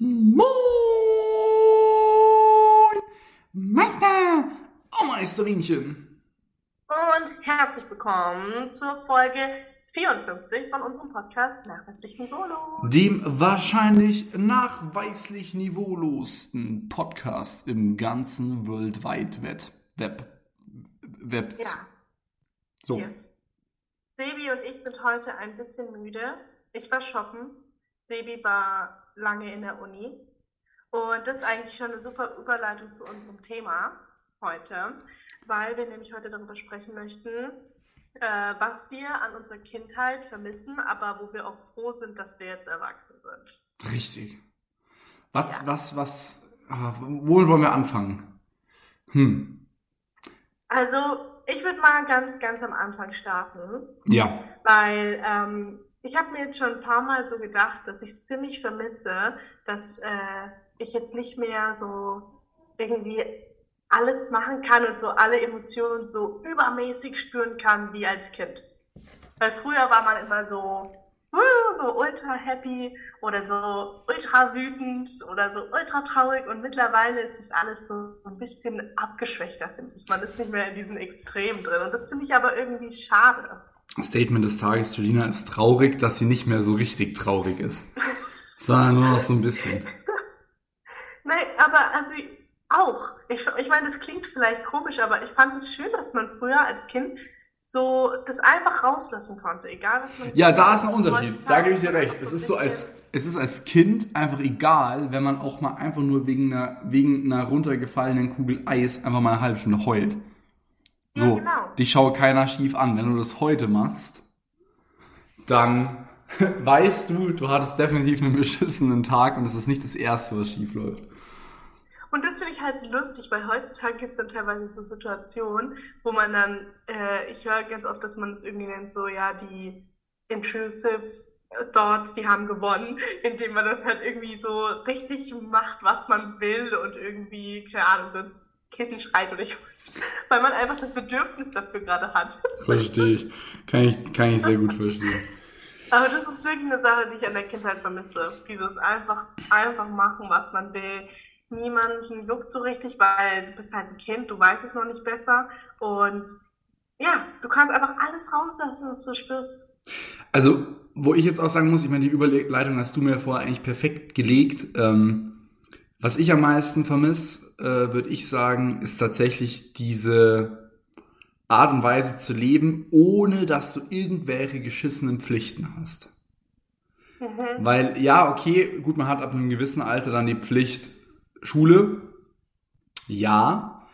Moin! Meister! Oh, Meisterwienchen! Und herzlich willkommen zur Folge 54 von unserem Podcast Nachweislich Niveaulos. Dem wahrscheinlich nachweislich niveaulosten Podcast im ganzen World Wide Web. Web. Webs. Ja. So. Yes. Sebi und ich sind heute ein bisschen müde. Ich war shoppen. Sebi war lange in der Uni. Und das ist eigentlich schon eine super Überleitung zu unserem Thema heute, weil wir nämlich heute darüber sprechen möchten, äh, was wir an unserer Kindheit vermissen, aber wo wir auch froh sind, dass wir jetzt erwachsen sind. Richtig. Was, Ja. was, was, ah, wo wollen wir anfangen? Hm. Also, ich würde mal ganz, ganz am Anfang starten. Ja. Weil ähm, ich habe mir jetzt schon ein paar Mal so gedacht, dass ich es ziemlich vermisse, dass äh, ich jetzt nicht mehr so irgendwie alles machen kann und so alle Emotionen so übermäßig spüren kann wie als Kind. Weil früher war man immer so, uh, so ultra happy oder so ultra wütend oder so ultra traurig und mittlerweile ist das alles so ein bisschen abgeschwächter, finde ich. Man ist nicht mehr in diesen Extremen drin und das finde ich aber irgendwie schade. Statement des Tages, Julina ist traurig, dass sie nicht mehr so richtig traurig ist. Sondern nur noch so ein bisschen. Nein, aber also auch. Ich, ich meine, das klingt vielleicht komisch, aber ich fand es schön, dass man früher als Kind so das einfach rauslassen konnte, egal was man. Ja, da ist ein Unterschied. Da gebe ich dir recht. auch Es ist so als, es ist als Kind einfach egal, wenn man auch mal einfach nur wegen einer, wegen einer runtergefallenen Kugel Eis einfach mal eine halbe Stunde heult. So, Ja, genau. dich schaue keiner schief an. Wenn du das heute machst, dann weißt du, du hattest definitiv einen beschissenen Tag und es ist nicht das erste, was schief läuft. Und das finde ich halt so lustig, weil heutzutage gibt es dann teilweise so Situationen, wo man dann, äh, ich höre ganz oft, dass man es irgendwie nennt, so, ja, die intrusive Thoughts, die haben gewonnen, indem man dann halt irgendwie so richtig macht, was man will und irgendwie, keine Ahnung, so ins Kissen schreit oder ich weil man einfach das Bedürfnis dafür gerade hat. Verstehe ich. Kann ich, kann ich sehr gut verstehen. Aber das ist wirklich eine Sache, die ich an der Kindheit vermisse. Dieses einfach, einfach machen, was man will. Niemanden juckt so richtig, weil du bist halt ein Kind, du weißt es noch nicht besser. Und ja, du kannst einfach alles rauslassen, was du spürst. Also, wo ich jetzt auch sagen muss, ich meine, die Überleitung hast du mir vorher eigentlich perfekt gelegt. Ähm, was ich am meisten vermisse, äh, würde ich sagen, ist tatsächlich diese Art und Weise zu leben, ohne dass du irgendwelche geschissenen Pflichten hast. Mhm. Weil, ja, okay, gut, man hat ab einem gewissen Alter dann die Pflicht Schule. Ja.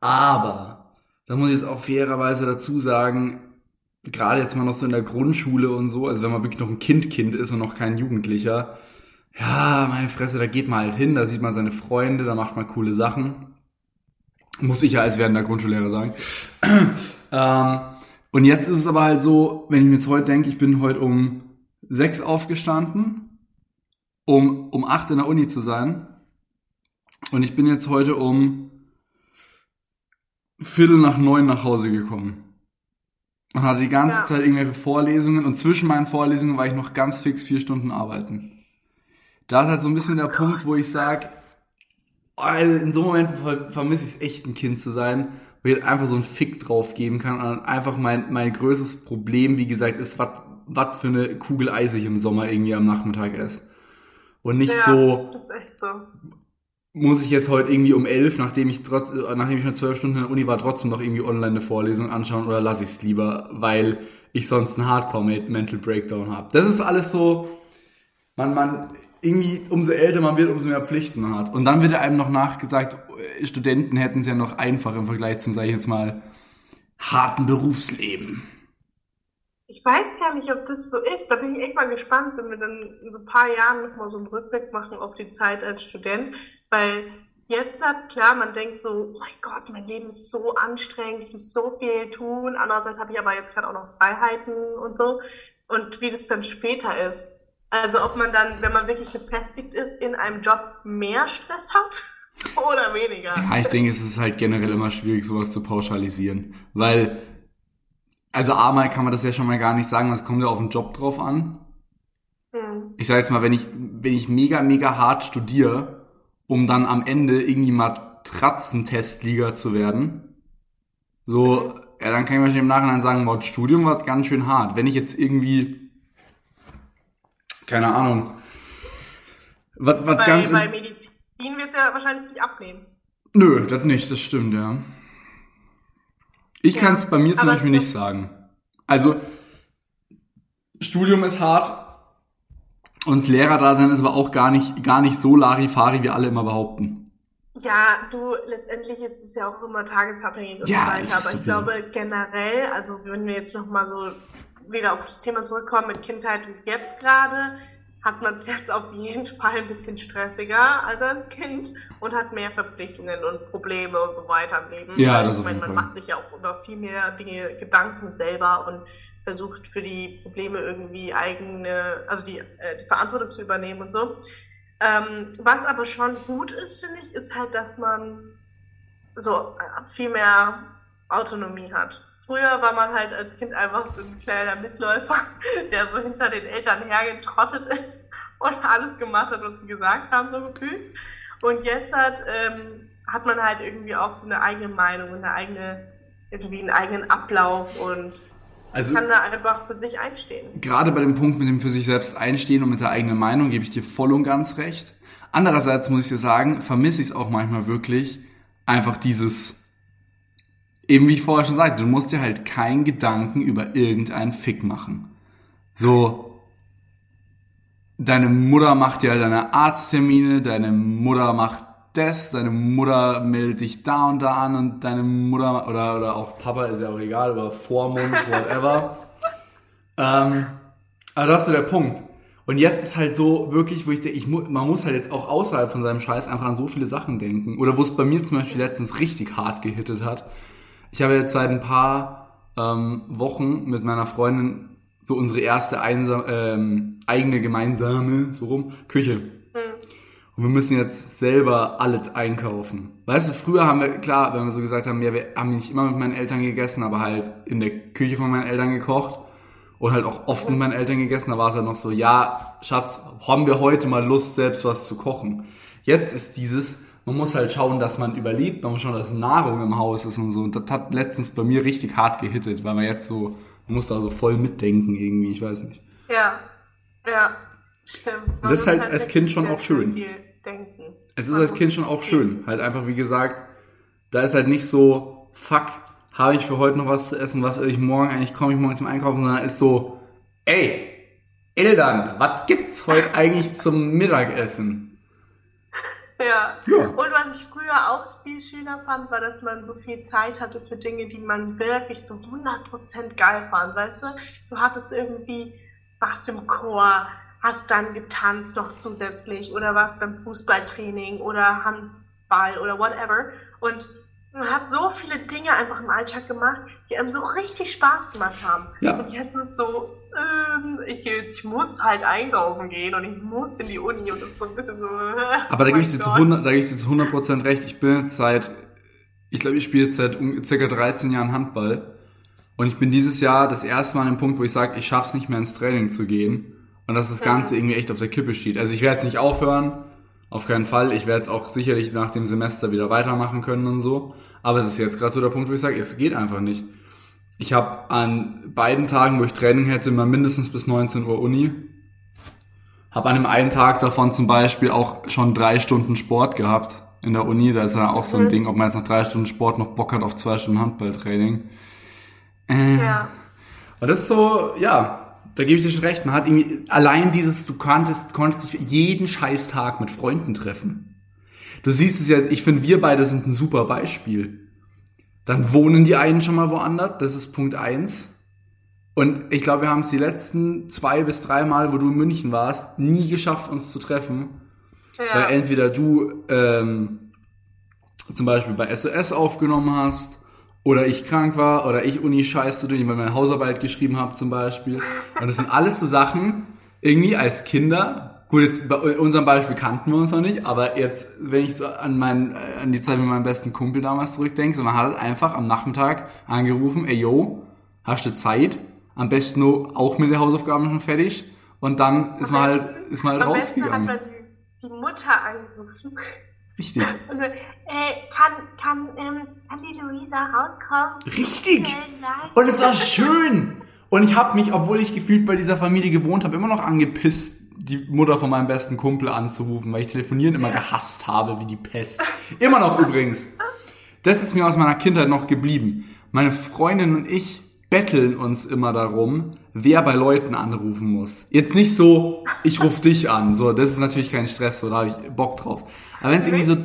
Aber, da muss ich jetzt auch fairerweise dazu sagen, gerade jetzt mal noch so in der Grundschule und so, also wenn man wirklich noch ein Kind-Kind ist und noch kein Jugendlicher, ja, meine Fresse, da geht man halt hin, da sieht man seine Freunde, da macht man coole Sachen. Muss ich ja als werdender Grundschullehrer sagen. ähm, und jetzt ist es aber halt so, wenn ich mir jetzt heute denke, ich bin heute um sechs aufgestanden, um um acht in der Uni zu sein. Und ich bin jetzt heute um Viertel nach neun nach Hause gekommen. Und hatte die ganze Ja. Zeit irgendwelche Vorlesungen und zwischen meinen Vorlesungen war ich noch ganz fix vier Stunden arbeiten. Da ist halt so ein bisschen der Punkt, wo ich sage, also in so Momenten ver vermisse ich es echt, ein Kind zu sein, wo ich halt einfach so einen Fick drauf geben kann und einfach mein, mein größtes Problem, wie gesagt, ist, was für eine Kugel Eis ich im Sommer irgendwie am Nachmittag esse. Und nicht Ja, so, Das ist echt so. muss ich jetzt heute irgendwie um elf, nachdem ich trotz, äh, nachdem ich schon zwölf Stunden in der Uni war, trotzdem noch irgendwie online eine Vorlesung anschauen oder lasse ich es lieber, weil ich sonst einen Hardcore-Mental Breakdown habe. Das ist alles so, man, man, irgendwie, umso älter man wird, umso mehr Pflichten hat. Und dann wird einem noch nachgesagt, Studenten hätten es ja noch einfach im Vergleich zum, sag ich jetzt mal, harten Berufsleben. Ich weiß gar nicht, ob das so ist. Da bin ich echt mal gespannt, wenn wir dann in so ein paar Jahren nochmal so einen Rückblick machen auf die Zeit als Student. Weil jetzt hat, klar, man denkt so, oh mein Gott, mein Leben ist so anstrengend, ich muss so viel tun. Andererseits habe ich aber jetzt gerade auch noch Freiheiten und so. Und wie das dann später ist. Also ob man dann, wenn man wirklich gefestigt ist, in einem Job mehr Stress hat oder weniger. Ja, ich denke, es ist halt generell immer schwierig, sowas zu pauschalisieren. Weil, also einmal kann man das ja schon mal gar nicht sagen, was kommt ja auf den Job drauf an. Hm. ich sage jetzt mal, wenn ich, wenn ich mega, mega hart studiere, um dann am Ende irgendwie Matratzentestliga zu werden, so, ja, dann kann ich wahrscheinlich im Nachhinein sagen, wow, das Studium war ganz schön hart. Wenn ich jetzt irgendwie, keine Ahnung, was, was Bei, ganz... bei Medizin wird es ja wahrscheinlich nicht abnehmen. Nö, das nicht, das stimmt, ja. Ich Ja, kann es bei mir zum Beispiel nicht sagen. Also, Studium ist hart und das Lehrerdasein ist aber auch gar nicht, gar nicht so Larifari, wie alle immer behaupten. Ja, du, letztendlich ist es ja auch immer tagesabhängig und Ja, so weiter. Aber ich glaube generell, also wenn wir jetzt nochmal so wieder auf das Thema zurückkommen mit Kindheit und jetzt gerade, hat man es jetzt auf jeden Fall ein bisschen stressiger als als Kind und hat mehr Verpflichtungen und Probleme und so weiter im Leben. Ja, Weil das ich meine, man Fall. macht sich ja auch über viel mehr Dinge Gedanken selber und versucht für die Probleme irgendwie eigene, also die, äh, die Verantwortung zu übernehmen und so. Ähm, was aber schon gut ist, finde ich, ist halt, dass man so äh, viel mehr Autonomie hat. Früher war man halt als Kind einfach so ein kleiner Mitläufer, der so hinter den Eltern hergetrottet ist und alles gemacht hat, was sie gesagt haben, so gefühlt. Und jetzt hat, ähm, hat man halt irgendwie auch so eine eigene Meinung und eine eigene, irgendwie einen eigenen Ablauf und Also, kann da einfach für sich einstehen. gerade bei dem Punkt mit dem für sich selbst einstehen und mit der eigenen Meinung gebe ich dir voll und ganz recht. Andererseits muss ich dir sagen, vermisse ich es auch manchmal wirklich, einfach dieses, eben wie ich vorher schon sagte, du musst dir halt keinen Gedanken über irgendeinen Fick machen. So, deine Mutter macht ja deine Arzttermine, deine Mutter macht das, deine Mutter meldet dich da und da an und deine Mutter, oder, oder auch Papa, ist ja auch egal, oder Vormund, whatever. ähm, aber das ist so der Punkt. Und jetzt ist halt so wirklich, wo ich denke, ich mu man muss halt jetzt auch außerhalb von seinem Scheiß einfach an so viele Sachen denken. Oder wo es bei mir zum Beispiel letztens richtig hart gehittet hat. Ich habe jetzt seit ein paar ähm, Wochen mit meiner Freundin so unsere erste einsam, ähm, eigene gemeinsame, so rum, Küche. Hm. Und wir müssen jetzt selber alles einkaufen. Weißt du, früher haben wir, klar, wenn wir so gesagt haben, ja, wir haben nicht immer mit meinen Eltern gegessen, aber halt in der Küche von meinen Eltern gekocht und halt auch oft mit meinen Eltern gegessen, da war es halt noch so, ja, Schatz, haben wir heute mal Lust, selbst was zu kochen. Jetzt ist dieses, man muss halt schauen, dass man überlebt, man muss schauen, dass Nahrung im Haus ist und so. Und das hat letztens bei mir richtig hart gehittet, weil man jetzt so, man muss da so voll mitdenken irgendwie, ich weiß nicht. Ja, ja, stimmt. Man Das ist muss halt als Kind schon auch schön. Es ist Man als Kind schon auch schön. Halt einfach, wie gesagt, da ist halt nicht so, fuck, habe ich für heute noch was zu essen, was ich morgen eigentlich komme ich morgen zum Einkaufen, sondern ist so, ey, Eltern, was gibt's heute eigentlich zum Mittagessen? Ja. Ja. Und was ich früher auch viel schöner fand, war, dass man so viel Zeit hatte für Dinge, die man wirklich so 100% geil fand, weißt du? Du hattest irgendwie, warst im Chor, hast dann getanzt noch zusätzlich oder warst beim Fußballtraining oder Handball oder whatever und man hat so viele Dinge einfach im Alltag gemacht, die einem so richtig Spaß gemacht haben. Ja. Und jetzt ist so, ähm, ich, geh jetzt, ich muss halt einkaufen gehen und ich muss in die Uni und das ist so ein bisschen so. Aber da oh gebe ich mein dir zu Gott. 100, da gebe ich zu 100% recht. Ich bin jetzt seit, ich glaube, ich spiele jetzt seit circa 13 Jahren Handball. Und ich bin dieses Jahr das erste Mal an dem Punkt, wo ich sage, ich schaff's nicht mehr ins Training zu gehen. Und dass das Ganze irgendwie echt auf der Kippe steht. Also ich werde jetzt nicht aufhören. Auf keinen Fall. Ich werde es auch sicherlich nach dem Semester wieder weitermachen können und so. Aber es ist jetzt gerade so der Punkt, wo ich sage, es geht einfach nicht. Ich habe an beiden Tagen, wo ich Training hätte, immer mindestens bis 19 Uhr Uni. Habe an dem einen Tag davon zum Beispiel auch schon drei Stunden Sport gehabt in der Uni. Da ist ja auch so ein Mhm. Ding, ob man jetzt nach drei Stunden Sport noch Bock hat auf zwei Stunden Handballtraining. Äh, Ja. und das ist so, ja, da gebe ich dir schon recht. Man hat irgendwie, allein dieses, du konntest, konntest dich jeden scheiß Tag mit Freunden treffen. Du siehst es ja, ich finde, wir beide sind ein super Beispiel. Dann wohnen die einen schon mal woanders, das ist Punkt eins. Und ich glaube, wir haben es die letzten zwei bis drei Mal, wo du in München warst, nie geschafft, uns zu treffen. Weil Ja. entweder du ähm, zum Beispiel bei SOS aufgenommen hast, oder ich krank war, oder ich Uni-Scheiß zu tun, weil ich meine Hausarbeit geschrieben habe zum Beispiel. Und das sind alles so Sachen, irgendwie als Kinder, gut, jetzt bei unserem Beispiel kannten wir uns noch nicht, aber jetzt, wenn ich so an, mein, an die Zeit mit meinem besten Kumpel damals zurückdenke, so man hat halt einfach am Nachmittag angerufen, ey yo, hast du Zeit? Am besten nur auch mit den Hausaufgaben schon fertig. Und dann ist man halt, ist mal halt Am besten hat rausgegangen. man die, die Mutter angerufen. Richtig. Und so, äh, kann, kann, ähm, kann die Luisa rauskommen? Richtig. Und es war schön. Und ich habe mich, obwohl ich gefühlt bei dieser Familie gewohnt habe, immer noch angepisst, die Mutter von meinem besten Kumpel anzurufen, weil ich telefonieren immer gehasst habe wie die Pest. Immer noch übrigens. Das ist mir aus meiner Kindheit noch geblieben. Meine Freundin und ich betteln uns immer darum, wer bei Leuten anrufen muss. Jetzt nicht so, ich rufe dich an. So, das ist natürlich kein Stress, so da habe ich Bock drauf. Aber wenn es irgendwie so,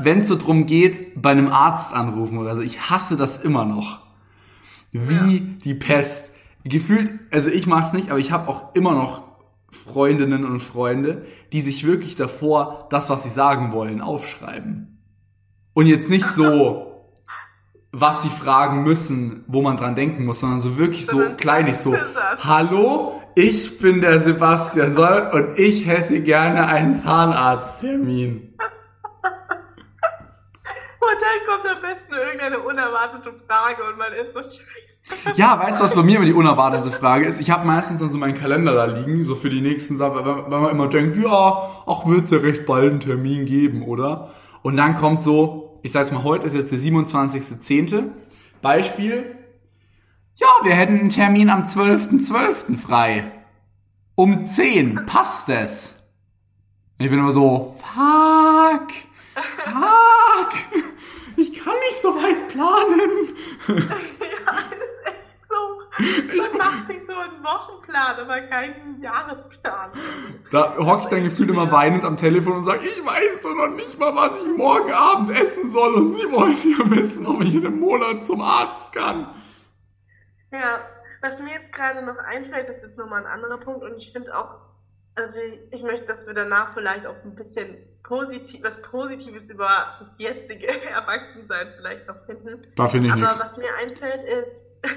wenn es so drum geht, bei einem Arzt anrufen oder so, ich hasse das immer noch wie die Pest. Gefühlt, also ich mach's nicht, aber ich habe auch immer noch Freundinnen und Freunde, die sich wirklich davor das, was sie sagen wollen, aufschreiben. Und jetzt nicht so, was sie fragen müssen, wo man dran denken muss, sondern so wirklich so kleinig so, hallo, ich bin der Sebastian Soll und ich hätte gerne einen Zahnarzttermin. Und dann kommt am besten irgendeine unerwartete Frage und man ist so scheiße. Ja, weißt du, was bei mir immer die unerwartete Frage ist? Ich habe meistens dann so meinen Kalender da liegen, so für die nächsten Sachen, weil man immer denkt, ja, ach, wird's ja recht bald einen Termin geben, oder? Und dann kommt so, ich sag's mal, heute ist jetzt der 27.10. Beispiel, ja, wir hätten einen Termin am 12.12. frei. Um 10, passt es? Ich bin immer so, fuck, fuck, ich kann nicht so weit planen. Ja, das ist echt so. Man macht sich so einen Wochenplan, aber keinen Jahresplan. Da hocke ich dann gefühlt immer weinend am Telefon und sage, ich weiß doch noch nicht mal, was ich morgen Abend essen soll. Und Sie wollen ja wissen, ob ich in einem Monat zum Arzt kann. Ja, was mir jetzt gerade noch einfällt, das ist jetzt nochmal ein anderer Punkt und ich finde auch, also ich möchte, dass wir danach vielleicht auch ein bisschen positiv, was Positives über das jetzige Erwachsensein vielleicht noch finden. Da finde ich Aber nichts. was mir einfällt ist,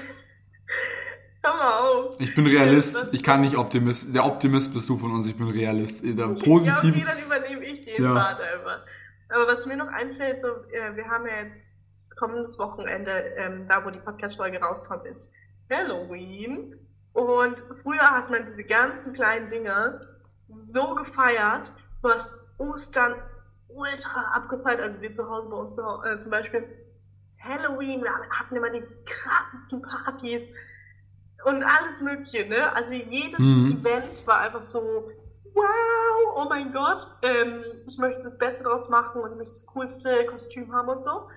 hör mal auf. Ich bin Realist. Ich kann nicht Optimist. Der Optimist bist du von uns. Ich bin Realist. Der Ja, okay, positiv. dann übernehme ich den Ja. Part einfach. Aber was mir noch einfällt, so, äh, wir haben ja jetzt kommendes Wochenende, ähm, da wo die Podcast-Folge rauskommt, ist Halloween. Und früher hat man diese ganzen kleinen Dinge so gefeiert. Du hast Ostern ultra abgefeiert. Also wir zu Hause bei uns zu Hause, äh, zum Beispiel Halloween, wir hatten immer die krassesten Partys und alles Mögliche, ne? Also jedes Mhm. Event war einfach so, wow, oh mein Gott, ähm, ich möchte das Beste draus machen und möchte das coolste Kostüm haben und so.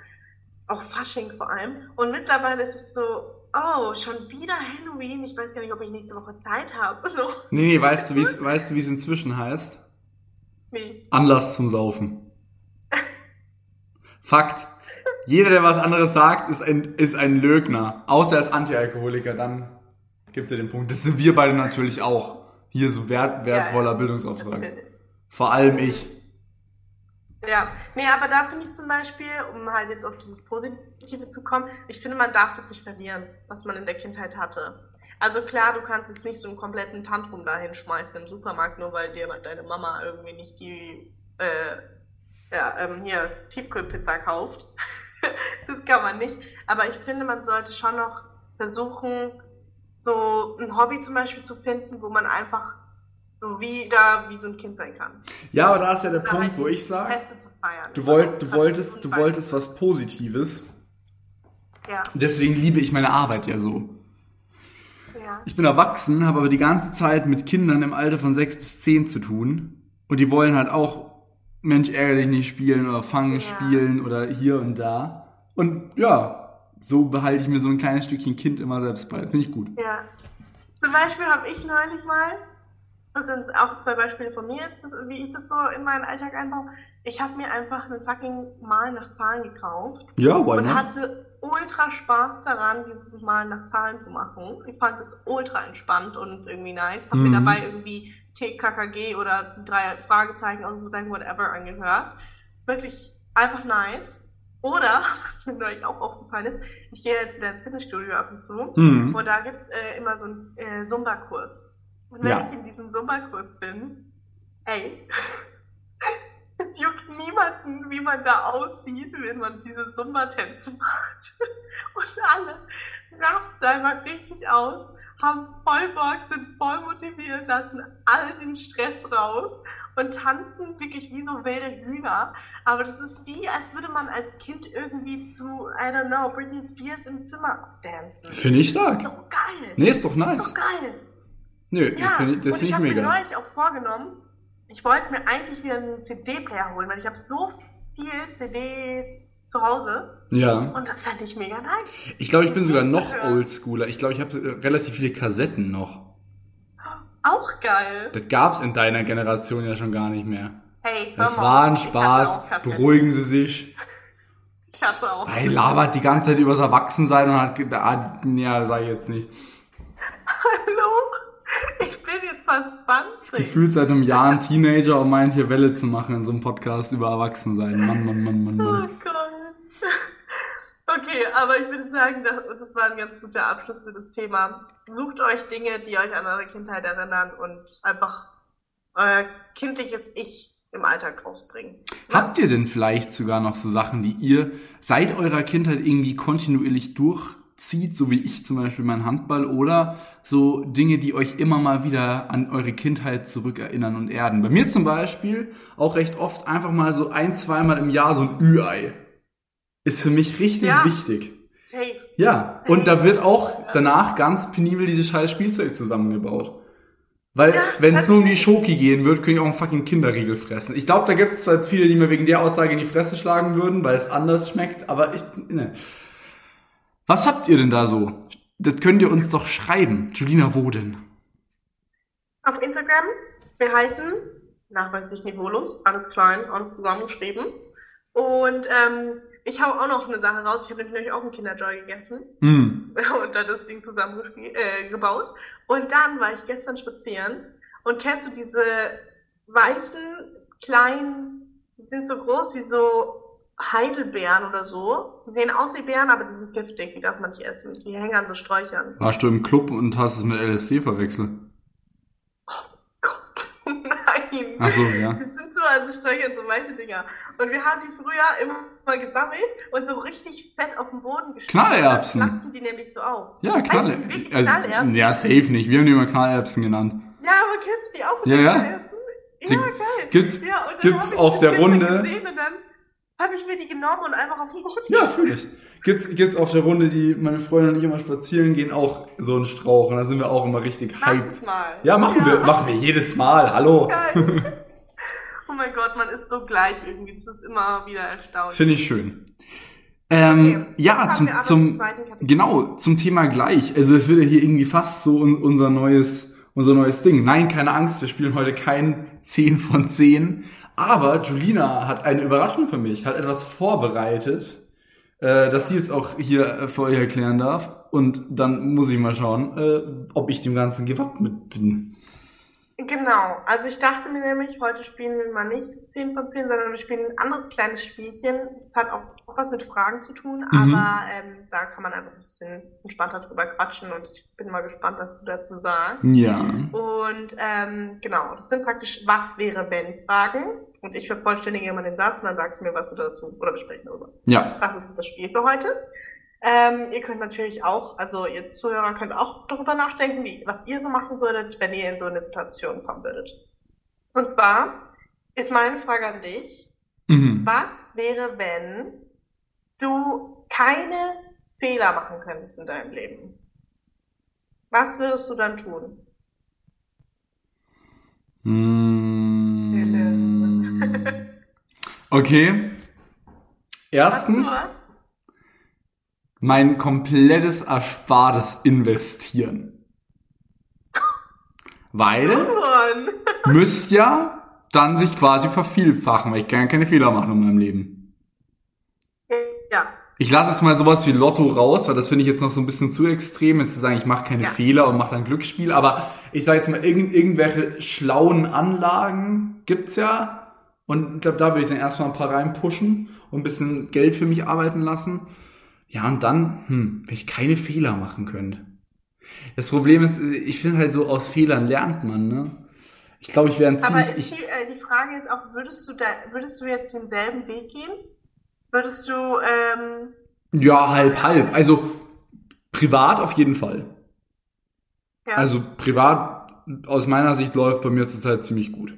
Auch Fasching vor allem. Und mittlerweile ist es so, oh, schon wieder Halloween. Ich weiß gar nicht, ob ich nächste Woche Zeit habe. So, Nee, nee, weißt du, wie es weißt du, inzwischen heißt? wie? Anlass zum Saufen. Fakt. Jeder, der was anderes sagt, ist ein, ist ein Lögner. Außer er ist Antialkoholiker, dann gibt er den Punkt. Das sind wir beide natürlich auch. Hier so wert, wertvoller Ja. Bildungsauftrag. Natürlich. Vor allem ich. Ja, nee, aber da finde ich zum Beispiel, um halt jetzt auf dieses Positive zu kommen, ich finde, man darf das nicht verlieren, was man in der Kindheit hatte. Also klar, du kannst jetzt nicht so einen kompletten Tantrum dahin schmeißen im Supermarkt, nur weil dir deine Mama irgendwie nicht die, äh, ja, ähm, hier, Tiefkühlpizza kauft. das kann man nicht. Aber ich finde, man sollte schon noch versuchen, so ein Hobby zum Beispiel zu finden, wo man einfach so wieder wie so ein Kind sein kann. Ja, aber da ist ja der Oder Punkt, halt wo ich sage, du, wollt, du, Also, wolltest, du wolltest was Positives. Ja, Deswegen liebe ich meine Arbeit ja so. ja. Ich bin erwachsen, habe aber die ganze Zeit mit Kindern im Alter von sechs bis zehn zu tun. Und die wollen halt auch Mensch ärgere dich nicht spielen oder Fangen Ja. spielen oder hier und da. Und ja, so behalte ich mir so ein kleines Stückchen Kind immer selbst bei. Finde ich gut. Ja. Zum Beispiel habe ich neulich mal, das sind auch zwei Beispiele von mir jetzt, wie ich das so in meinen Alltag einbaue. Ich habe mir einfach einen fucking Malen nach Zahlen gekauft Ja, why und not? hatte ultra Spaß daran, dieses Malen nach Zahlen zu machen. Ich fand es ultra entspannt und irgendwie nice. Habe Mhm. mir dabei irgendwie TKKG oder drei Fragezeichen, Ausrufezeichen, whatever angehört. Wirklich einfach nice. Oder, was mir neulich auch aufgefallen ist, ich gehe jetzt wieder ins Fitnessstudio ab und zu. Hm. Und da gibt's äh, immer so einen äh, Zumba-Kurs. Und wenn Ja. ich in diesem Zumba-Kurs bin, ey, es juckt niemanden, wie man da aussieht, wenn man diese Zumba-Tänze macht. Und alle rasten einfach richtig aus, haben voll Bock, sind voll motiviert, lassen all den Stress raus und tanzen wirklich wie so wilde Hühner. Aber das ist wie, als würde man als Kind irgendwie zu, I don't know, Britney Spears im Zimmer dancen. Finde ich stark. Das ist doch geil. Nee, ist doch nice. ist doch geil. Nö, Ja, ich, das und finde ich ich habe mir mega. neulich auch vorgenommen, ich wollte mir eigentlich wieder einen CD-Player holen, weil ich habe so viel CDs zu Hause Ja. und das fände ich mega nice. Ich glaube, ich bin sogar noch oldschooler. Ich glaube, ich habe äh, relativ viele Kassetten noch. Auch geil. Das gab's in deiner Generation ja schon gar nicht mehr. Hey, hör Das mal, war ein Spaß. Beruhigen Sie sich. Ich hatte auch. Hey, labert die ganze Zeit übers Erwachsensein und hat, ah, ja, sag ich jetzt nicht. Hallo? Ich bin jetzt fast 20. Gefühlt seit einem Jahr ein Teenager und meint hier Welle zu machen in so einem Podcast über Erwachsensein. Mann, Mann, Mann, Mann, Oh Mann. Gott. Okay, aber ich würde sagen, das, war ein ganz guter Abschluss für das Thema. Sucht euch Dinge, die euch an eure Kindheit erinnern und einfach euer kindliches Ich im Alltag rausbringen. Habt ihr denn vielleicht sogar noch so Sachen, die ihr seit eurer Kindheit irgendwie kontinuierlich durchzieht, so wie ich zum Beispiel mein Handball, oder so Dinge, die euch immer mal wieder an eure Kindheit zurückerinnern und erden? Bei mir zum Beispiel auch recht oft einfach mal so ein, zweimal im Jahr so ein Ü-Ei. Ist für mich richtig Ja. wichtig. Safe. Ja, und da wird auch danach ganz penibel dieses scheiß Spielzeug zusammengebaut. Weil, Ja, wenn es nur um die. Schoki gehen wird, können ich auch einen fucking Kinderriegel fressen. Ich glaube, da gibt es zwar jetzt viele, die mir wegen der Aussage in die Fresse schlagen würden, weil es anders schmeckt, aber ich, ne. Was habt ihr denn da so? Das könnt ihr uns doch schreiben. Julina, wo denn? Auf Instagram, wir heißen nachweislich niveaulos, alles klein, alles zusammengeschrieben. Und ähm, ich hau auch noch eine Sache raus. Ich habe nämlich auch einen Kinderjoy gegessen Hm. und dann das Ding zusammengespielt, äh, gebaut. Und dann war ich gestern spazieren und kennst du diese weißen, kleinen, die sind so groß wie so Heidelbeeren oder so. Die sehen aus wie Beeren, aber die sind giftig, die darf man nicht essen. Die hängen an so Sträuchern. Warst du im Club und hast es mit LSD verwechselt? Gott, nein. Ach so, ja. Die sind so, also Sträucher, so weiße Dinger. Und wir haben die früher immer mal gesammelt und so richtig fett auf den Boden geschmissen. Knallerbsen. Dann wachsen die nämlich so auf. Ja, Knalle. wirklich Also, Knallerbsen? ja, safe nicht. Wir haben die immer Knallerbsen genannt. Ja, aber kennst du die auch? Ja, ja. Knallerbsen? Ja, geil. gibt's- ja, gibt's auf der Runde- Gesehen habe ich mir die genommen und einfach auf den Boden Ja, geschmissen. natürlich. Gibt's, gibt's auf der Runde, die meine Freunde und ich immer spazieren gehen, auch so einen Strauch. Und da sind wir auch immer richtig Mach hyped. das mal. Ja, machen wir, machen wir jedes Mal. Hallo. Geil. Oh mein Gott, man ist so gleich irgendwie. Das ist immer wieder erstaunlich. Finde ich schön. Ähm, Okay, ja, zum, zum, genau, zum Thema gleich. Also es wird ja hier irgendwie fast so un, unser neues, unser neues Ding. Nein, keine Angst, wir spielen heute kein 10 von 10. Aber Julina hat eine Überraschung für mich, hat etwas vorbereitet, äh, das sie jetzt auch hier äh, für erklären darf. Und dann muss ich mal schauen, äh, ob ich dem Ganzen gewappnet bin. Genau, also ich dachte mir nämlich, heute spielen wir mal nicht das 10 von 10, sondern wir spielen ein anderes kleines Spielchen. Es hat auch, auch was mit Fragen zu tun, Mhm. aber ähm, da kann man einfach ein bisschen entspannter drüber quatschen und ich bin mal gespannt, was du dazu sagst. Ja. Und ähm, genau, das sind praktisch Was wäre wenn Fragen und ich vervollständige immer den Satz und dann sagst du mir, was du dazu oder wir sprechen darüber. Ja. Das ist das Spiel für heute. Ähm, ihr könnt natürlich auch, also ihr Zuhörer könnt auch darüber nachdenken, wie, was ihr so machen würdet, wenn ihr in so eine Situation kommen würdet. Und zwar ist meine Frage an dich, Mhm. was wäre, wenn du keine Fehler machen könntest in deinem Leben? Was würdest du dann tun? Mm. Okay. Erstens? Mein komplettes Erspartes investieren. Weil müsst ja dann sich quasi vervielfachen, weil ich kann ja keine Fehler machen in meinem Leben. Ja, Ich lasse jetzt mal sowas wie Lotto raus, weil das finde ich jetzt noch so ein bisschen zu extrem, jetzt zu sagen, ich mache keine Ja. Fehler und mache dann Glücksspiel. Aber ich sage jetzt mal, irgend, irgendwelche schlauen Anlagen gibt's ja. Und ich glaube, da würde ich dann erstmal ein paar reinpushen und ein bisschen Geld für mich arbeiten lassen. Ja, und dann, hm, wenn ich keine Fehler machen könnte. Das Problem ist, ich finde halt so, aus Fehlern lernt man, ne? Ich glaube, ich wäre ein aber ziemlich... Ich, die, äh, die Frage ist auch, würdest du da, würdest du jetzt denselben Weg gehen? Würdest du, ähm, ja, halb, halb. Also, privat auf jeden Fall. Ja. Also privat, aus meiner Sicht läuft bei mir zurzeit ziemlich gut.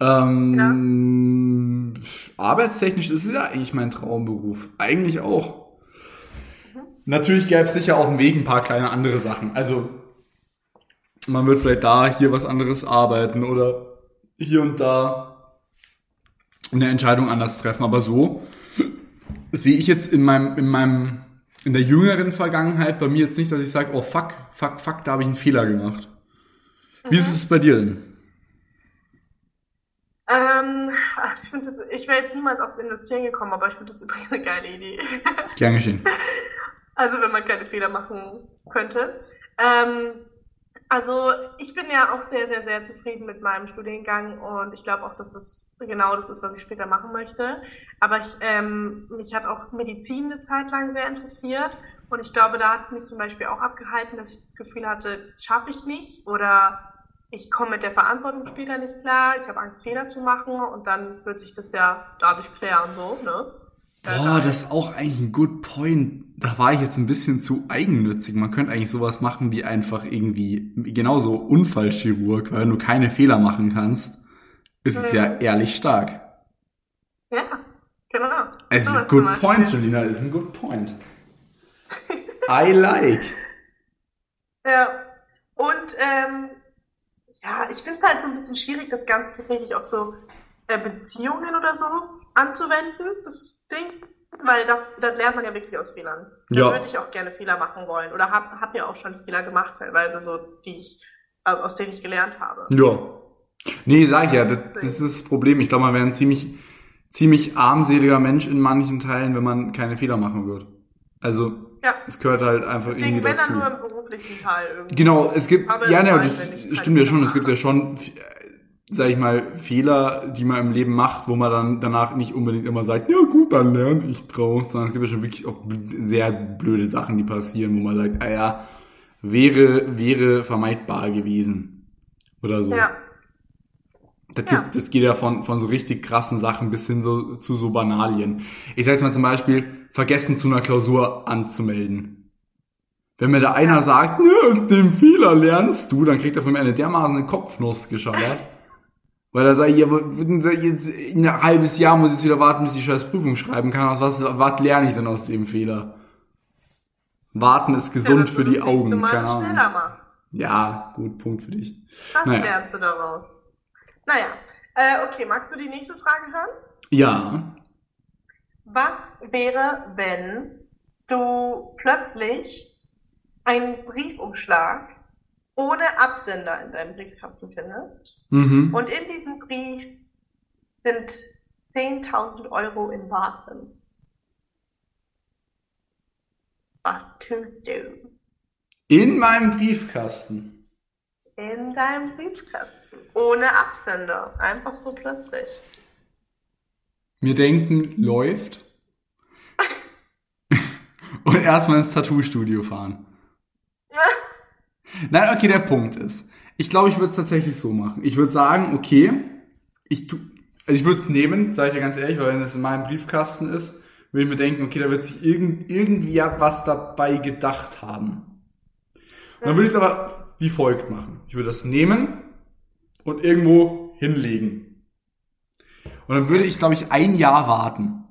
Ähm, Arbeitstechnisch ist es ja eigentlich mein Traumberuf. Eigentlich auch. Natürlich gäbe es sicher auf dem Weg ein paar kleine andere Sachen. Also man wird vielleicht da hier was anderes arbeiten oder hier und da eine Entscheidung anders treffen. Aber so sehe ich jetzt in meinem, in meinem, in der jüngeren Vergangenheit bei mir jetzt nicht, dass ich sage, oh fuck, fuck, fuck, da habe ich einen Fehler gemacht. Wie ist es bei dir denn? Ähm, ich, find ich wäre jetzt niemals aufs Investieren gekommen, aber ich finde das übrigens eine geile Idee. Gern geschehen. Also wenn man keine Fehler machen könnte. Ähm, also ich bin ja auch sehr, sehr, sehr zufrieden mit meinem Studiengang und ich glaube auch, dass es genau das ist, was ich später machen möchte. Aber ich, ähm, mich hat auch Medizin eine Zeit lang sehr interessiert und ich glaube, da hat es mich zum Beispiel auch abgehalten, dass ich das Gefühl hatte, das schaffe ich nicht oder ich komme mit der Verantwortung später nicht klar, ich habe Angst, Fehler zu machen und dann wird sich das ja dadurch klären, so, ne? Boah, das ist auch eigentlich ein good point. Da war ich jetzt ein bisschen zu eigennützig. Man könnte eigentlich sowas machen wie einfach irgendwie genauso Unfallchirurg, weil wenn du keine Fehler machen kannst, ist es ja ehrlich stark. Ja, genau. Es ist ein good point, Julina, ist ein good point. I like. Ja. Und ähm, ja, ich finde es halt so ein bisschen schwierig, das Ganze tatsächlich auf so äh, Beziehungen oder so anzuwenden, das Ding. Weil da, da lernt man ja wirklich aus Fehlern. Da Ja. würde ich auch gerne Fehler machen wollen. Oder hab, hab ja auch schon Fehler gemacht, teilweise so, die ich, äh, aus denen ich gelernt habe. Ja. Nee, sag ich ja, das, das ist das Problem. Ich glaube, man wäre ein ziemlich, ziemlich armseliger Mensch in manchen Teilen, wenn man keine Fehler machen würde. Also, Ja. es gehört halt einfach Deswegen, irgendwie wenn dazu. dann nur im beruflichen Teil irgendwie. Genau, es gibt, Aber ja, ne, das wenn stimmt ja schon, es gibt ja schon, sag ich mal, Fehler, die man im Leben macht, wo man dann danach nicht unbedingt immer sagt, ja gut, dann lerne ich draus, sondern es gibt ja schon wirklich auch sehr blöde Nachen, die passieren, wo man sagt, ah ja, wäre, wäre vermeidbar gewesen. Oder so. Ja. Das, Ja. gibt, das geht ja von, von so richtig krassen Sachen bis hin so, zu so Banalien. Ich sag jetzt mal zum Beispiel, vergessen zu einer Klausur anzumelden. Wenn mir da einer sagt, ne, aus dem Fehler lernst du, dann kriegt er von mir eine dermaßen eine Kopfnuss geschallert. Weil er sagt, ja, aber jetzt in ein halbes Jahr muss ich jetzt wieder warten, bis ich die scheiß Prüfung schreiben kann. Aus was, was lerne ich denn aus dem Fehler? Warten ist gesund dass für die Augen, Mal keine schneller machst. Ja, gut, Punkt für dich. Das Naja. lernst du daraus. Naja, äh, okay, magst du die nächste Frage hören? Ja, Was wäre, wenn du plötzlich einen Briefumschlag ohne Absender in deinem Briefkasten findest mhm. und in diesem Brief sind 10.000 Euro in Bar drin? Was tust du In meinem Briefkasten. in deinem Briefkasten ohne Absender? Einfach so plötzlich. Mir denken, läuft. Und erstmal ins Tattoo-Studio fahren. Nein, okay, der Punkt ist. Ich glaube, ich würde es tatsächlich so machen. Ich würde sagen, okay, ich tu, also ich würde es nehmen, sage ich ja ganz ehrlich, weil wenn es in meinem Briefkasten ist, würde ich mir denken, okay, da wird sich irgend, irgendwie was dabei gedacht haben. Und dann würde ich es aber wie folgt machen. Ich würde das nehmen und irgendwo hinlegen. Und dann würde ich, glaube ich, ein Jahr warten.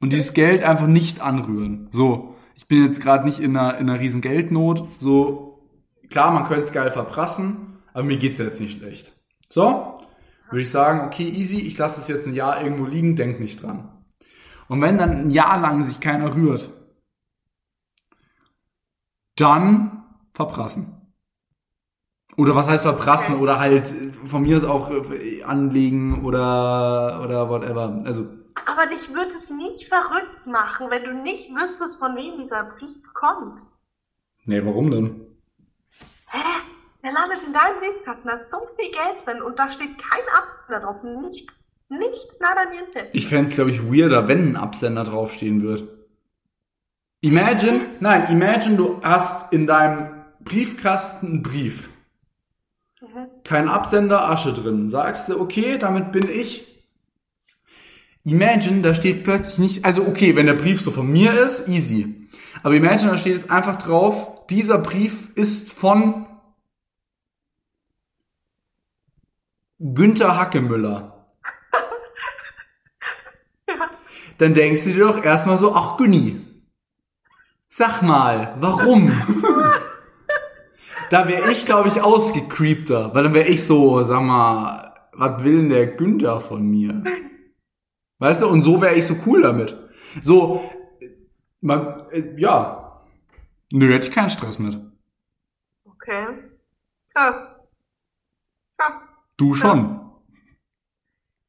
Und dieses Geld einfach nicht anrühren. So, ich bin jetzt gerade nicht in einer, in einer riesen Geldnot. So, klar, man könnte es geil verprassen, aber mir geht's ja jetzt nicht schlecht. So, würde ich sagen, okay, easy, ich lasse es jetzt ein Jahr irgendwo liegen, denk nicht dran. Und wenn dann ein Jahr lang sich keiner rührt, dann verprassen. Oder was heißt verprassen? Oder halt von mir aus auch äh, anlegen oder, oder whatever. Also, Aber dich würde es nicht verrückt machen, wenn du nicht wüsstest, von wem dieser Brief kommt. nee, warum denn? Hä? Der landet in deinem Briefkasten, da ist so viel Geld drin und da steht kein Absender drauf. Nichts. Nichts, nada niente. Ich fände es, glaube ich, weirder, wenn ein Absender draufstehen wird. Imagine, nein, imagine, du hast in deinem Briefkasten einen Brief. Mhm. Kein Absender, Asche drin. Sagst du, okay, damit bin ich. Imagine, da steht plötzlich nicht, also okay, wenn der Brief so von mir ist, easy. Aber imagine, da steht jetzt einfach drauf dieser Brief ist von Günther Hackemüller. Ja. Dann denkst du dir doch erstmal so, ach Günni, sag mal, warum? da wäre ich, glaube ich, ausgecreepter, weil dann wäre ich so, sag mal, was will denn der Günther von mir? Weißt du, und so wäre ich so cool damit. So, man, äh, ja, nö, hätte ich keinen Stress mit. Okay. Krass. Krass. Du schon.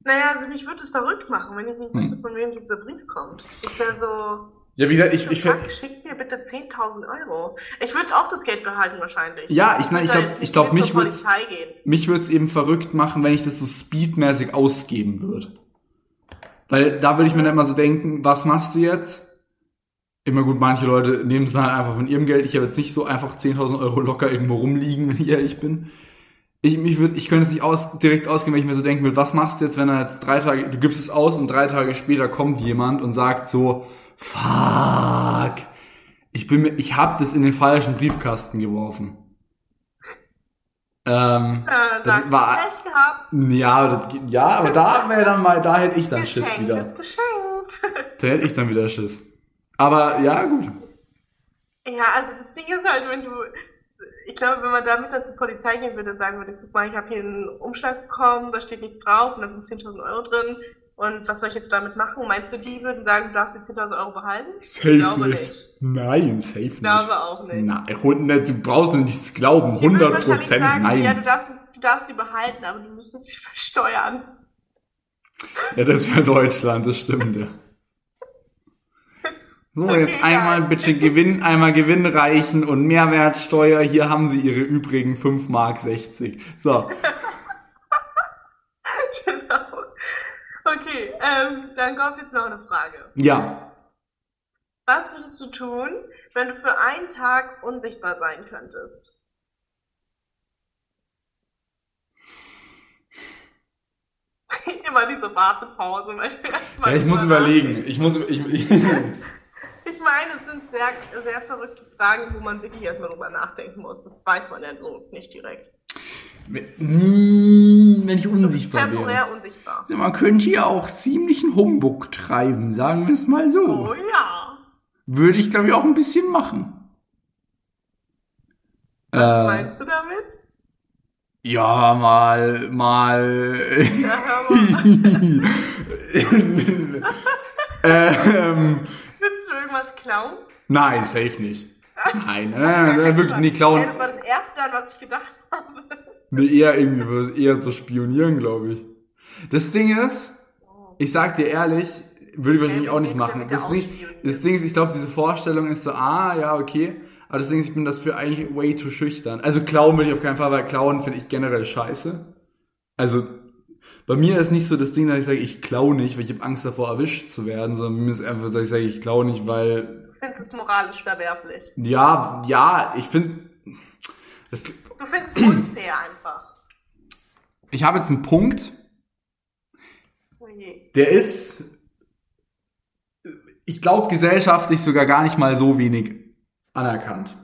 Naja, also mich würde es verrückt machen, wenn ich nicht wüsste, Hm. von wem dieser Brief kommt. Ich wäre so, Ja, wie gesagt, ich, ich, fuck, schick mir bitte 10.000 Euro. Ich würde auch das Geld behalten wahrscheinlich. Ja, ich- nein, ich würd da glaub- jetzt ich nicht glaub, mit mich gehen. mich würde es eben verrückt machen, wenn ich das so speedmäßig ausgeben würde. Weil da würde ich mir dann immer so denken, was machst du jetzt? Immer gut, manche Leute nehmen es halt einfach von ihrem Geld. Ich habe jetzt nicht so einfach 10.000 Euro locker irgendwo rumliegen, wenn ich ehrlich bin. Ich, mich würd, ich könnte es nicht aus, direkt ausgeben, wenn ich mir so denken würde, was machst du jetzt, wenn er jetzt drei Tage, du gibst es aus und drei Tage später kommt jemand und sagt so, fuck, ich bin mir, ich hab das in den falschen Briefkasten geworfen. Ähm, Ja, Das war- ja, das, ja, aber da wäre dann mal, da hätte ich dann Schiss Geschenkt wieder. ist geschenkt. Da hätte ich dann wieder Schiss. Aber ja, gut. Ja, also das Ding ist halt, wenn du, ich glaube, wenn man damit dann zur Polizei gehen würde und sagen würde, guck mal, ich habe hier einen Umschlag bekommen, da steht nichts drauf und da sind 10.000 Euro drin und was soll ich jetzt damit machen? Meinst du, die würden sagen, du darfst die 10.000 Euro behalten? Safe glaube nicht. nicht. Nein, safe Ich glaube auch nicht. Nein, 100, du brauchst nicht nichts glauben. Die würden 100 wahrscheinlich Prozent, nein. Ja, du darfst, du darfst die behalten, aber du müsstest sie versteuern. Ja, das wäre Deutschland, das stimmt, ja. So, Okay, jetzt einmal geil. bitte Gewinn, einmal Gewinn reichen und Mehrwertsteuer. Hier haben Sie Ihre übrigen 5 Mark 60. So, genau. Okay, ähm, dann kommt jetzt noch eine Frage. ja. Was würdest du tun, wenn du für einen Tag unsichtbar sein könntest? Immer diese Wartepause. ich Ja, ich muss überlegen. Ich muss, ich, ich. Ich meine, es sind sehr, sehr verrückte Fragen, wo man wirklich erstmal drüber nachdenken muss. Das weiß man ja so nicht direkt. Wenn ich Du bist unsichtbar wäre. temporär unsichtbar. Man könnte ja auch ziemlichen Humbug treiben, sagen wir es mal so. Oh ja. Würde ich, glaube ich, auch ein bisschen machen. Was Äh, meinst du damit? ja, mal, mal. Ja, hör mal. ähm, Willst du irgendwas klauen? nein, safe nicht. Nein, nein wirklich Ja, klauen. das war das Erste, an was ich gedacht habe. Nee, eher irgendwie, eher so spionieren, glaube ich. Das Ding ist, ich sag dir ehrlich, würde ich wahrscheinlich auch nicht machen. Das Ding, das Ding ist, ich glaube, diese Vorstellung ist so, ah, ja, okay. Aber das Ding ist, ich bin dafür eigentlich way too schüchtern. Also klauen will ich auf keinen Fall, weil klauen finde ich generell scheiße. Also, bei mir ist nicht so das Ding, dass ich sage, ich klaue nicht, weil ich habe Angst davor, erwischt zu werden, sondern mir ist einfach, dass ich sage, ich klaue nicht, weil, Ich finde es moralisch verwerflich. ja, ja, ich finde, das, Du findest es unfair einfach. ich habe jetzt einen Punkt, Oh der ist, ich glaube, gesellschaftlich sogar gar nicht mal so wenig anerkannt.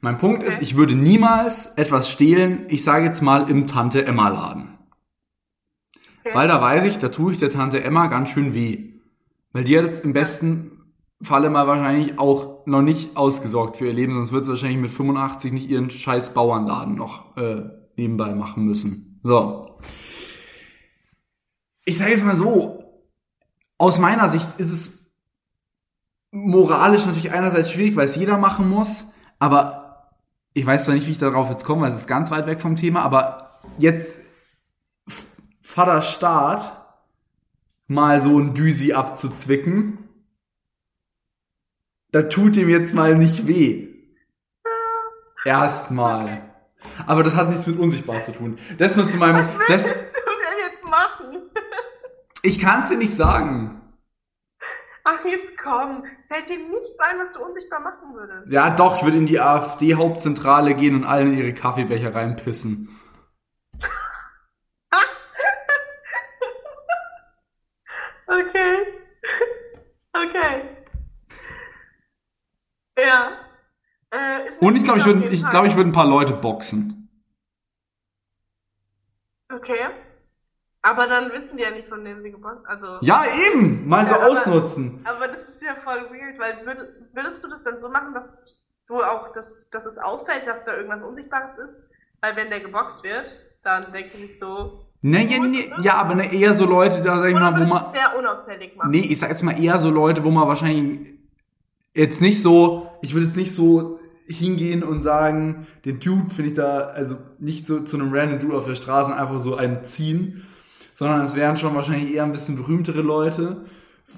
Mein Punkt ist, ich würde niemals etwas stehlen, ich sage jetzt mal im Tante Emma Laden. Okay. Weil da weiß ich, da tue ich der Tante Emma ganz schön weh. Weil die hat jetzt im besten Falle mal wahrscheinlich auch noch nicht ausgesorgt für ihr Leben, sonst wird sie wahrscheinlich mit 85 nicht ihren scheiß Bauernladen noch äh, nebenbei machen müssen. So. Ich sage jetzt mal so, aus meiner Sicht ist es moralisch natürlich einerseits schwierig, weil es jeder machen muss, aber ich weiß zwar nicht, wie ich darauf jetzt komme, weil es ist ganz weit weg vom Thema, aber jetzt Vater Staat mal so ein Düsi abzuzwicken, da tut ihm jetzt mal nicht weh. Erstmal. Aber das hat nichts mit unsichtbar zu tun. Das nur zu meinem. Was willst Das, du denn jetzt machen? ich kann es dir nicht sagen. Ach, jetzt komm. Fällt dir nichts ein, was du unsichtbar machen würdest? Ja, doch, ich würde in die AfD-Hauptzentrale gehen und allen in ihre Kaffeebecher reinpissen. Okay. Okay. Ja. Äh, Und ich glaube, ich würde ich Fall. glaube, ich würde ein paar Leute boxen. Okay. Aber dann wissen die ja nicht, von wem sie geboren Also. Ja, eben! Mal so Ja, aber- ausnutzen. Aber das ist ja voll weird, weil würd, würdest du das dann so machen, dass du auch, das, dass es auffällt, dass da irgendwas Unsichtbares ist? Weil wenn der geboxt wird, dann denkt ihr nicht so. Ne, ja, nee, ja, aber ne, eher so Leute, da sag ich Oder mal, wo man. sehr unauffällig machen? Nee, ich sag jetzt mal eher so Leute, wo man wahrscheinlich jetzt nicht so, ich würde jetzt nicht so hingehen und sagen, den Dude finde ich da, also nicht so zu einem random Dude auf der Straße einfach so einen ziehen, sondern es wären schon wahrscheinlich eher ein bisschen berühmtere Leute,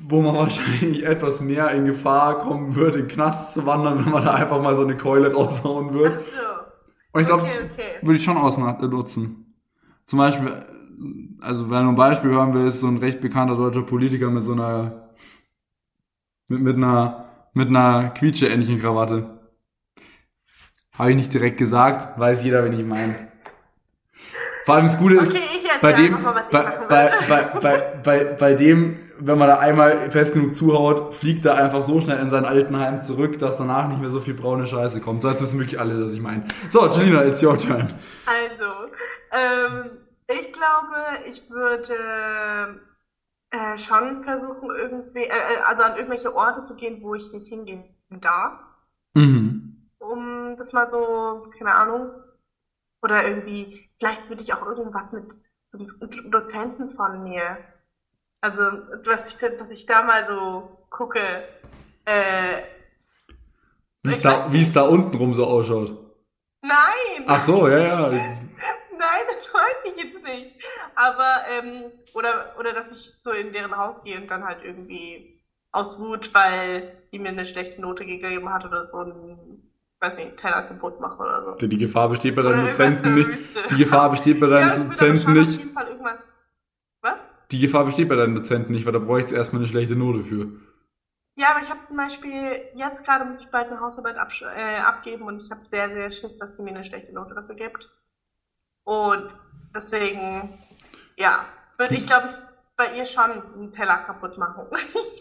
wo man wahrscheinlich etwas mehr in Gefahr kommen würde, in den Knast zu wandern, wenn man da einfach mal so eine Keule raushauen Ach würde. so. Und ich glaube, Okay, das okay. würde ich schon ausnutzen. Zum Beispiel, also wenn du ein Beispiel hören willst, so ein recht bekannter deutscher Politiker mit so einer, mit, mit einer, mit einer Quietsche-Entchen-Krawatte. Habe ich nicht direkt gesagt, weiß jeder, wen ich meine. Vor allem das Gute ist, Okay, bei dem, bei, bei, bei, bei, dem, wenn man da einmal fest genug zuhaut, fliegt er einfach so schnell in sein Altenheim zurück, dass danach nicht mehr so viel braune Scheiße kommt. So, jetzt wissen wirklich alle, was ich meine. So, Jelina, it's your turn. Also, ähm, ich glaube, ich würde äh, schon versuchen, irgendwie, äh, äh, also an irgendwelche Orte zu gehen, wo ich nicht hingehen darf, Mhm. um das mal so, keine Ahnung, oder irgendwie, vielleicht würde ich auch irgendwas mit Dozenten von mir, also, was ich, da- dass ich da mal so gucke, äh, Wie es da, unten rum so ausschaut. nein! Ach so, ja, ja. Nein, das weiß ich jetzt nicht. Aber, ähm, oder, oder dass ich so in deren Haus gehe und dann halt irgendwie aus Wut, weil die mir eine schlechte Note gegeben hat oder so ein, weiß nicht, Teller kaputt mache oder so. Die Gefahr besteht bei deinen Dozenten nicht. Die Gefahr besteht bei Ja, deinen ich aber Dozenten schon auf nicht. jeden Fall irgendwas. Was? Die Gefahr besteht bei deinen Dozenten nicht, weil da bräuchte es erstmal eine schlechte Note für. Ja, aber ich habe zum Beispiel, jetzt gerade muss ich bald eine Hausarbeit äh, abgeben und ich habe sehr, sehr Schiss, dass die mir eine schlechte Note dafür gibt. Und deswegen, ja, würde ich, glaube ich, bei ihr schon einen Teller kaputt machen.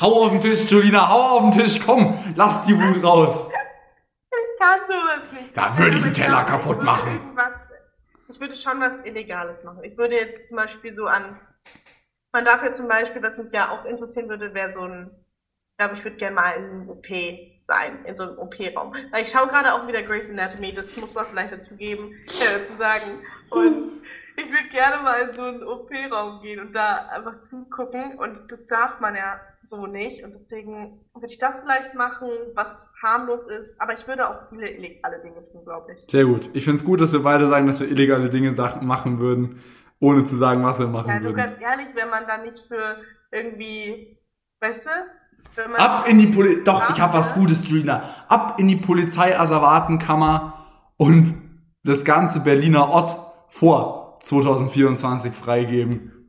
Hau auf den Tisch, Julina, hau auf den Tisch, komm, lass die Wut raus. Ich kann sowas nicht. Da würde ich einen Teller kaputt machen. Ich würde schon was Illegales machen. Ich würde jetzt zum Beispiel so an, man darf ja zum Beispiel, was mich ja auch interessieren würde, wäre so ein, ich glaube, ich würde gerne mal in einem OP sein, in so einem OP-Raum. Weil ich schaue gerade auch wieder Grey's Anatomy, das muss man vielleicht dazu geben, äh, dazu sagen. Und ich würde gerne mal in so einen OP-Raum gehen und da einfach zugucken. Und das darf man ja so nicht. Und deswegen würde ich das vielleicht machen, was harmlos ist. Aber ich würde auch viele illegale Dinge tun, glaube ich. Sehr gut. Ich finde es gut, dass wir beide sagen, dass wir illegale Dinge machen würden, ohne zu sagen, was wir machen Ja, würden. ganz ehrlich, wenn man da nicht für irgendwie, weißt du? Wenn man Ab in die Poli Doch, ich habe was Ja. Gutes, Julina. Ab in die Polizeiasservatenkammer und das ganze Berliner Ort vor 2024 freigeben.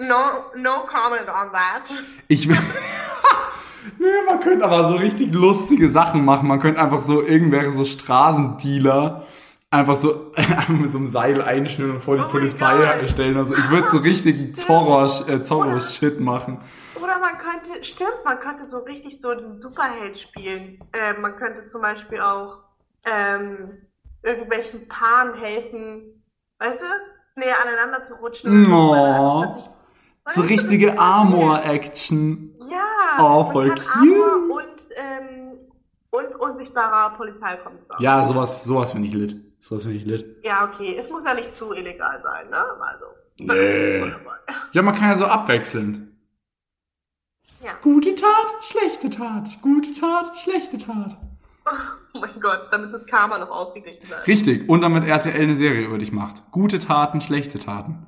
No, no comment on that. Ich will. nee, man könnte aber so richtig lustige Sachen machen. Man könnte einfach so irgendwelche so Straßendealer einfach so einfach mit so einem Seil einschnüren und vor die Oh Polizei stellen. Also ich würde so richtig Stimmt. Zorro, äh, Zorro-Shit machen. Oder man könnte, stimmt, man könnte so richtig so den Superheld spielen. Äh, man könnte zum Beispiel auch ähm, irgendwelchen Paaren helfen, weißt du, näher aneinander zu rutschen. Oh. dass ich- So richtige Armor-Action. Ja, Oh, voll cute. Armor und, ähm, und unsichtbarer Polizeikommissar. Ja, sowas, sowas finde ich lit. Sowas finde ich lit. Ja, okay. Es muss ja nicht zu illegal sein, ne? Also. Nee. Ja, man kann ja so abwechselnd. Ja. Gute Tat, schlechte Tat. Gute Tat, schlechte Tat. Oh mein Gott, damit das Karma noch ausgeglichen bleibt. Richtig. Und damit RTL eine Serie über dich macht. Gute Taten, schlechte Taten.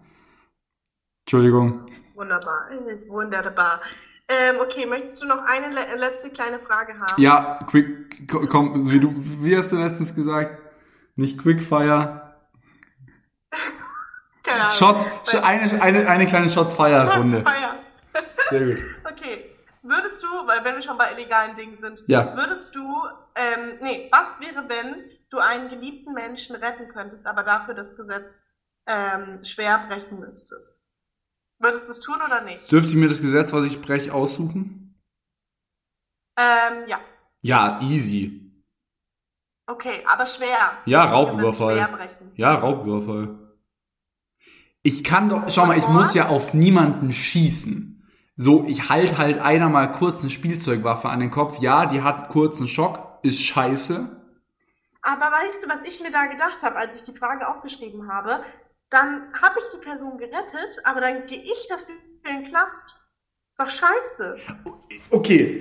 Entschuldigung. Wunderbar. Es ist wunderbar. Ähm, okay, möchtest du noch eine le letzte kleine Frage haben? Ja, quick, ko- komm, wie du, wie hast du letztens gesagt? Nicht Quickfire. Keine Ahnung. Shots, eine, eine, eine kleine Shots-Fire-Runde. Feuer. Sehr gut. Okay. Würdest du, weil wenn wir schon bei illegalen Dingen sind, Ja. würdest du, ähm, nee, was wäre, wenn du einen geliebten Menschen retten könntest, aber dafür das Gesetz ähm, schwer brechen müsstest? Würdest du es tun oder nicht? Dürfte ich mir das Gesetz, was ich breche, aussuchen? Ähm, ja. Ja, easy. Okay, aber schwer. Ja, Ich Raubüberfall. Schwer brechen. Ja, Raubüberfall. Ich kann doch, schau mal, ich muss ja auf niemanden schießen. So, ich halt halt einer mal kurz eine Spielzeugwaffe an den Kopf. Ja, die hat kurzen Schock, ist scheiße. Aber weißt du, was ich mir da gedacht habe, als ich die Frage aufgeschrieben habe? Dann habe ich die Person gerettet, aber dann gehe ich dafür in den Knast. Doch scheiße. Okay.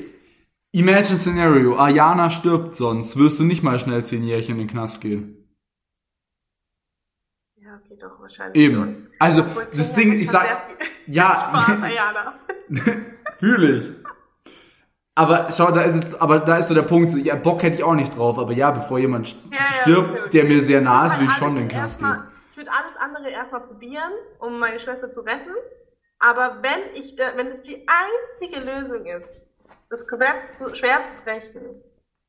Imagine Scenario, Ayana stirbt sonst, wirst du nicht mal schnell zehn Jährchen in den Knast gehen. Ja, okay, doch, wahrscheinlich. Eben. schon. Also, das Ding, ich sag, ja, fühle ich. Aber schau, da ist jetzt, aber da ist so der Punkt, so, ja, Bock hätte ich auch nicht drauf, aber ja, bevor jemand Ja, ja, stirbt, okay. der mir sehr nah ist, will ich schon den Knast gehen. Ich würde alles andere erstmal probieren, um meine Schwester zu retten. Aber wenn ich, wenn es die einzige Lösung ist, das Gesetz zu, schwer zu brechen,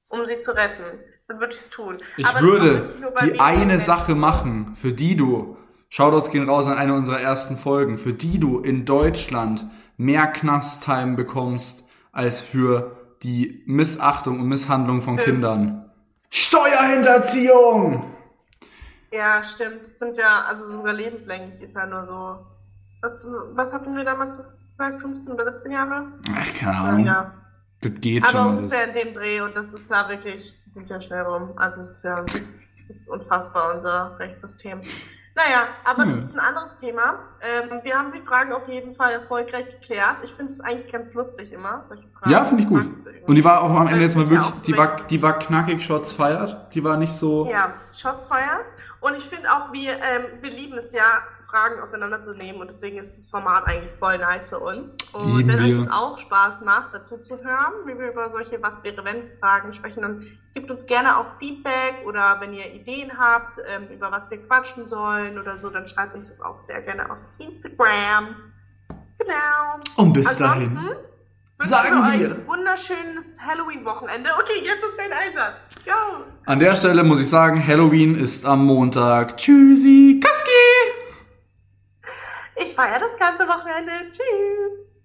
um sie zu retten, dann würde ich es tun. Ich Aber würde die eine. Sache machen, für die du, Shoutouts gehen raus an eine unserer ersten Folgen, für die du in Deutschland mehr Knasttime bekommst, als für die Missachtung und Misshandlung von Stimmt. Kindern. Steuerhinterziehung! Ja, stimmt. Das sind ja, also sogar lebenslänglich ist ja nur so. Was, was hatten wir damals gesagt? 15 oder 17 Jahre? Ach, keine Ahnung. Ja. Das geht Aber schon alles. ungefähr in dem Dreh und das ist ja wirklich, die sind ja schnell rum. Also es ist ja das ist unfassbar, unser Rechtssystem. Naja, aber Hm. das ist ein anderes Thema. Ähm, wir haben die Fragen auf jeden Fall erfolgreich geklärt. Ich finde es eigentlich ganz lustig immer, solche Fragen. Ja, finde ich gut. Und die war auch am Ende jetzt mal wirklich, so die war, die war knackig, Shots feiert. Die war nicht so. Ja, Shots feiern. Und ich finde auch, wir, ähm, wir lieben es ja, Fragen auseinanderzunehmen und deswegen ist das Format eigentlich voll nice für uns. Und Lieben wenn wir. euch es auch Spaß macht, dazu zu hören, wie wir über solche Was wäre wenn Fragen sprechen, dann gebt uns gerne auch Feedback oder wenn ihr Ideen habt, ähm, über was wir quatschen sollen oder so, dann schreibt uns das auch sehr gerne auf Instagram. Genau. Und bis Ansonsten dahin. sagen wir euch wir. ein wunderschönes Halloween-Wochenende. Okay, jetzt ist dein Einsatz. Go! An der Stelle muss ich sagen, Halloween ist am Montag. Tschüssi, Kaski! Ich feiere das ganze Wochenende. Tschüss.